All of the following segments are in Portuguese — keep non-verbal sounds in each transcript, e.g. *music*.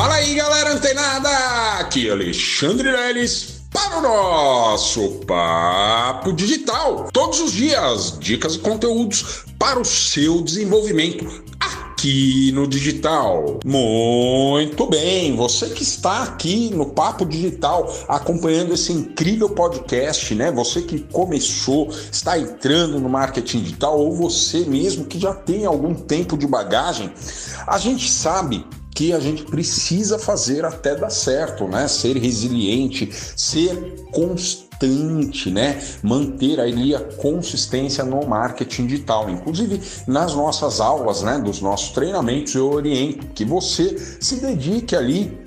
Fala aí, galera antenada! Aqui é Alexandre Leles para o nosso Papo Digital. Todos os dias, dicas e conteúdos para o seu desenvolvimento aqui no digital. Muito bem, você que está aqui no Papo Digital acompanhando esse incrível podcast, né? Você que começou, está entrando no marketing digital ou você mesmo que já tem algum tempo de bagagem, a gente sabe que a gente precisa fazer até dar certo, né? Ser resiliente, ser constante, né? Manter ali a consistência no marketing digital. Inclusive, nas nossas aulas, né, dos nossos treinamentos, eu oriento que você se dedique ali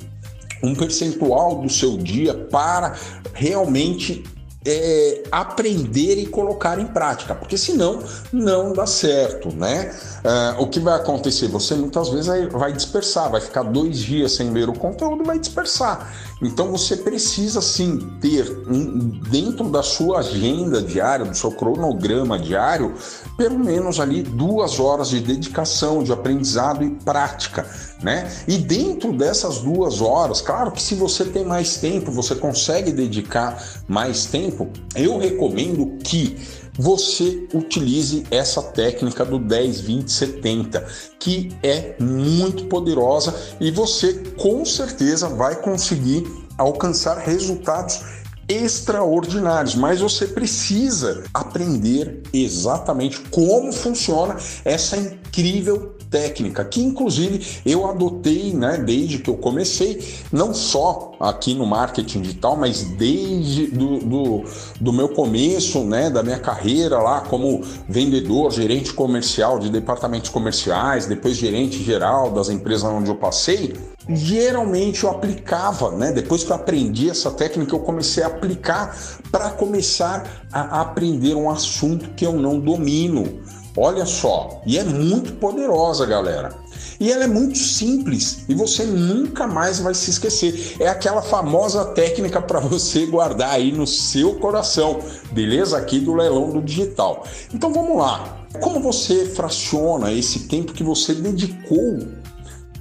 um percentual do seu dia para realmente é, aprender e colocar em prática, porque senão não dá certo, né? É, o que vai acontecer? Você muitas vezes vai dispersar, vai ficar dois dias sem ler o conteúdo e vai dispersar. Então você precisa sim ter um, dentro da sua agenda diária, do seu cronograma diário, pelo menos ali duas horas de dedicação, de aprendizado e prática, né? E dentro dessas duas horas, claro que se você tem mais tempo, você consegue dedicar mais tempo, eu recomendo que você utilize essa técnica do 10, 20, 70, que é muito poderosa e você com certeza vai conseguir alcançar resultados extraordinários, mas você precisa aprender exatamente como funciona essa incrível técnica, que inclusive eu adotei, né, desde que eu comecei, não só aqui no marketing digital, mas desde do, do, do meu começo, né, da minha carreira lá como vendedor, gerente comercial de departamentos comerciais, depois gerente geral das empresas onde eu passei, geralmente eu aplicava, né? Depois que eu aprendi essa técnica, eu comecei a aplicar para começar a aprender um assunto que eu não domino. Olha só, e é muito poderosa, galera. E ela é muito simples e você nunca mais vai se esquecer. É aquela famosa técnica para você guardar aí no seu coração, beleza? Aqui do leilão do digital. Então vamos lá. Como você fraciona esse tempo que você dedicou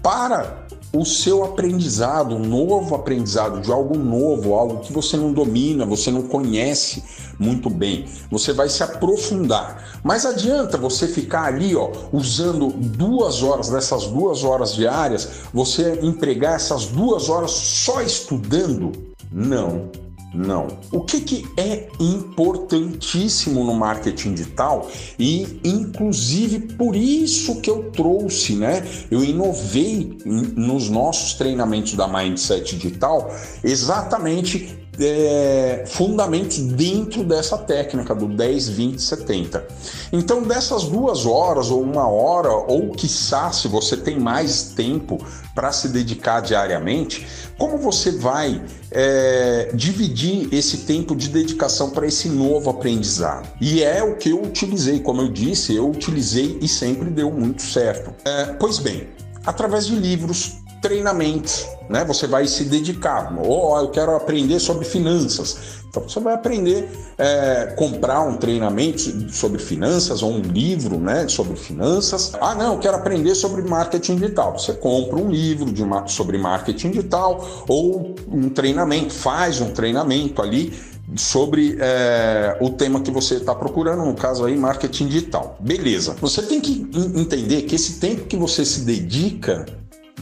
para o seu aprendizado, um novo aprendizado de algo novo, algo que você não domina, você não conhece muito bem. Você vai se aprofundar. Mas adianta você ficar ali, ó, usando duas horas dessas duas horas diárias, você empregar essas duas horas só estudando? Não. Não. O que, que é importantíssimo no marketing digital e, inclusive, por isso que eu trouxe, né? Eu inovei nos nossos treinamentos da Mindset Digital exatamente é, fundamentos dentro dessa técnica do 10, 20, 70. Então, dessas duas horas ou uma hora, ou quiçá, se você tem mais tempo para se dedicar diariamente, como você vai é, dividir esse tempo de dedicação para esse novo aprendizado? E é o que eu utilizei, como eu disse, eu utilizei e sempre deu muito certo. É, pois bem, através de livros, treinamentos, né? Você vai se dedicar. Ou eu quero aprender sobre finanças. Então você vai aprender é, comprar um treinamento sobre finanças ou um livro, né, sobre finanças. Ah, não, eu quero aprender sobre marketing digital. Você compra um livro de sobre marketing digital ou um treinamento, faz um treinamento ali sobre é, o tema que você está procurando, no caso aí, marketing digital. Beleza. Você tem que entender que esse tempo que você se dedica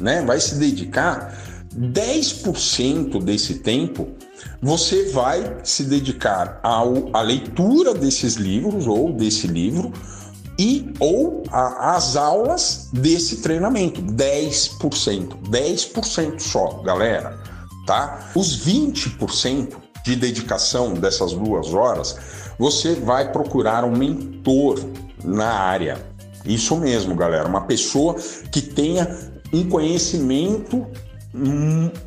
né, vai se dedicar 10% desse tempo você vai se dedicar ao, à leitura desses livros ou desse livro e ou às aulas desse treinamento. 10%. 10% só, galera. Tá? Os 20% de dedicação dessas duas horas, você vai procurar um mentor na área. Isso mesmo, galera. Uma pessoa que tenha um conhecimento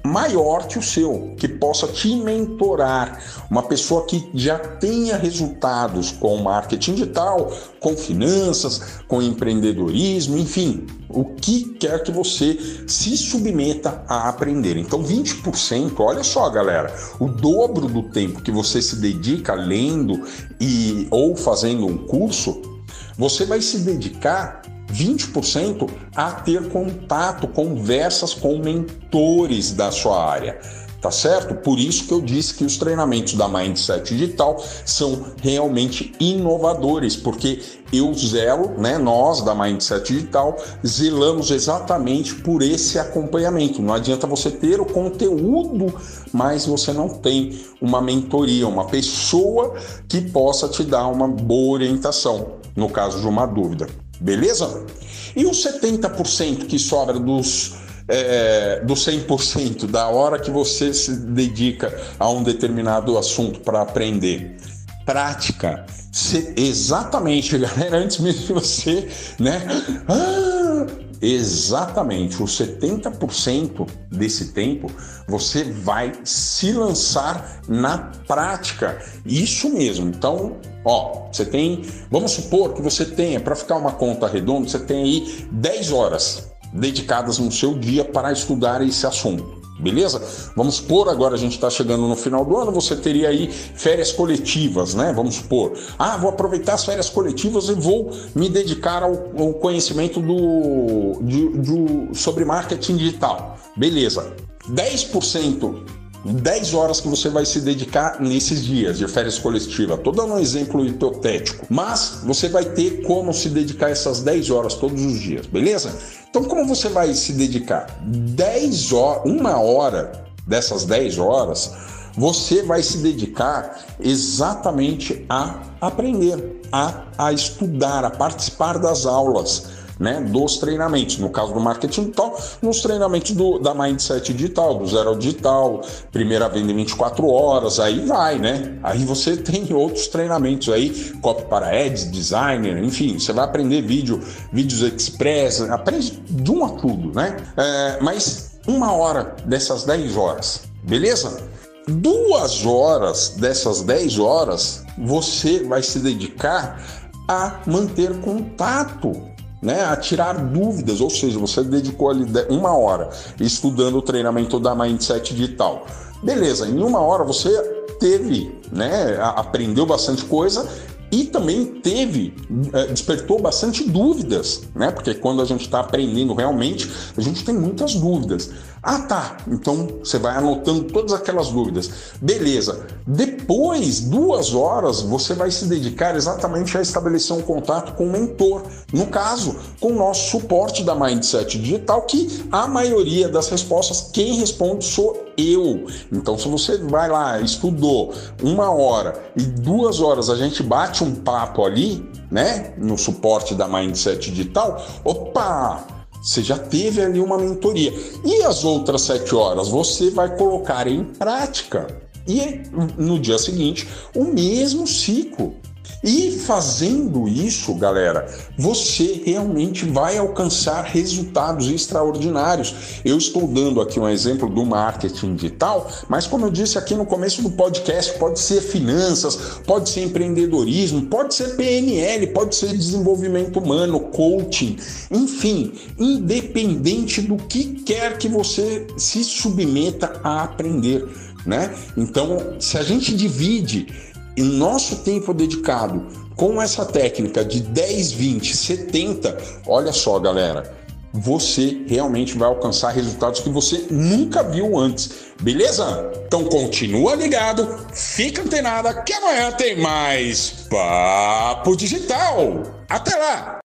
maior que o seu, que possa te mentorar, uma pessoa que já tenha resultados com marketing digital, com finanças, com empreendedorismo, enfim, o que quer que você se submeta a aprender. Então, 20%, olha só, galera, o dobro do tempo que você se dedica lendo e ou fazendo um curso, você vai se dedicar 20% a ter contato, conversas com mentores da sua área tá certo? Por isso que eu disse que os treinamentos da Mindset Digital são realmente inovadores, porque eu zelo, né, nós da Mindset Digital, zelamos exatamente por esse acompanhamento. Não adianta você ter o conteúdo, mas você não tem uma mentoria, uma pessoa que possa te dar uma boa orientação no caso de uma dúvida. Beleza? E os 70% que sobra dos é, do 100% da hora que você se dedica a um determinado assunto para aprender. Prática. Se, exatamente, *laughs* galera, antes mesmo de você, né? Ah, exatamente, os 70% desse tempo você vai se lançar na prática. Isso mesmo. Então, ó, você tem, vamos supor que você tenha, para ficar uma conta redonda, você tem aí 10 horas dedicadas no seu dia para estudar esse assunto. Beleza? Vamos supor, agora a gente está chegando no final do ano, você teria aí férias coletivas, né? Vamos supor, ah, vou aproveitar as férias coletivas e vou me dedicar ao, ao conhecimento do, de, de, sobre marketing digital. Beleza. 10% 10 horas que você vai se dedicar nesses dias de férias coletiva. Estou dando um exemplo hipotético, mas você vai ter como se dedicar essas 10 horas todos os dias, beleza? Então, como você vai se dedicar 10 horas, uma hora dessas 10 horas, você vai se dedicar exatamente a aprender, a, a estudar, a participar das aulas né, dos treinamentos. No caso do marketing digital, nos treinamentos do, da Mindset Digital, do Zero Digital, primeira venda em 24 horas, aí vai, né? Aí você *laughs* tem outros treinamentos aí, copy para ads, designer, enfim, você vai aprender vídeo, vídeos express, aprende de um a tudo, né? É, mas uma hora dessas 10 horas, beleza? Duas horas dessas 10 horas você vai se dedicar a manter contato né, a tirar dúvidas, ou seja, você dedicou ali uma hora estudando o treinamento da Mindset Digital. Beleza, em uma hora você teve, né, aprendeu bastante coisa e também teve, é, despertou bastante dúvidas, né? Porque quando a gente está aprendendo realmente, a gente tem muitas dúvidas. Ah, tá. Então você vai anotando todas aquelas dúvidas. Beleza. Depois, duas horas, você vai se dedicar exatamente a estabelecer um contato com o mentor. No caso, com o nosso suporte da Mindset Digital, que a maioria das respostas, quem responde sou eu. Então, se você vai lá, estudou uma hora e duas horas a gente bate um papo ali, né, no suporte da Mindset Digital, opa! Você já teve ali uma mentoria. E as outras sete horas você vai colocar em prática. E no dia seguinte, o mesmo ciclo. E fazendo isso, galera, você realmente vai alcançar resultados extraordinários. Eu estou dando aqui um exemplo do marketing digital, mas como eu disse aqui no começo do podcast, pode ser finanças, pode ser empreendedorismo, pode ser PNL, pode ser desenvolvimento humano, coaching, enfim, independente do que quer que você se submeta a aprender, né? Então, se a gente divide e nosso tempo dedicado com essa técnica de 10, 20, 70, olha só, galera, você realmente vai alcançar resultados que você nunca viu antes, beleza? Então continua ligado, fica antenada que amanhã tem mais Papo Digital. Até lá!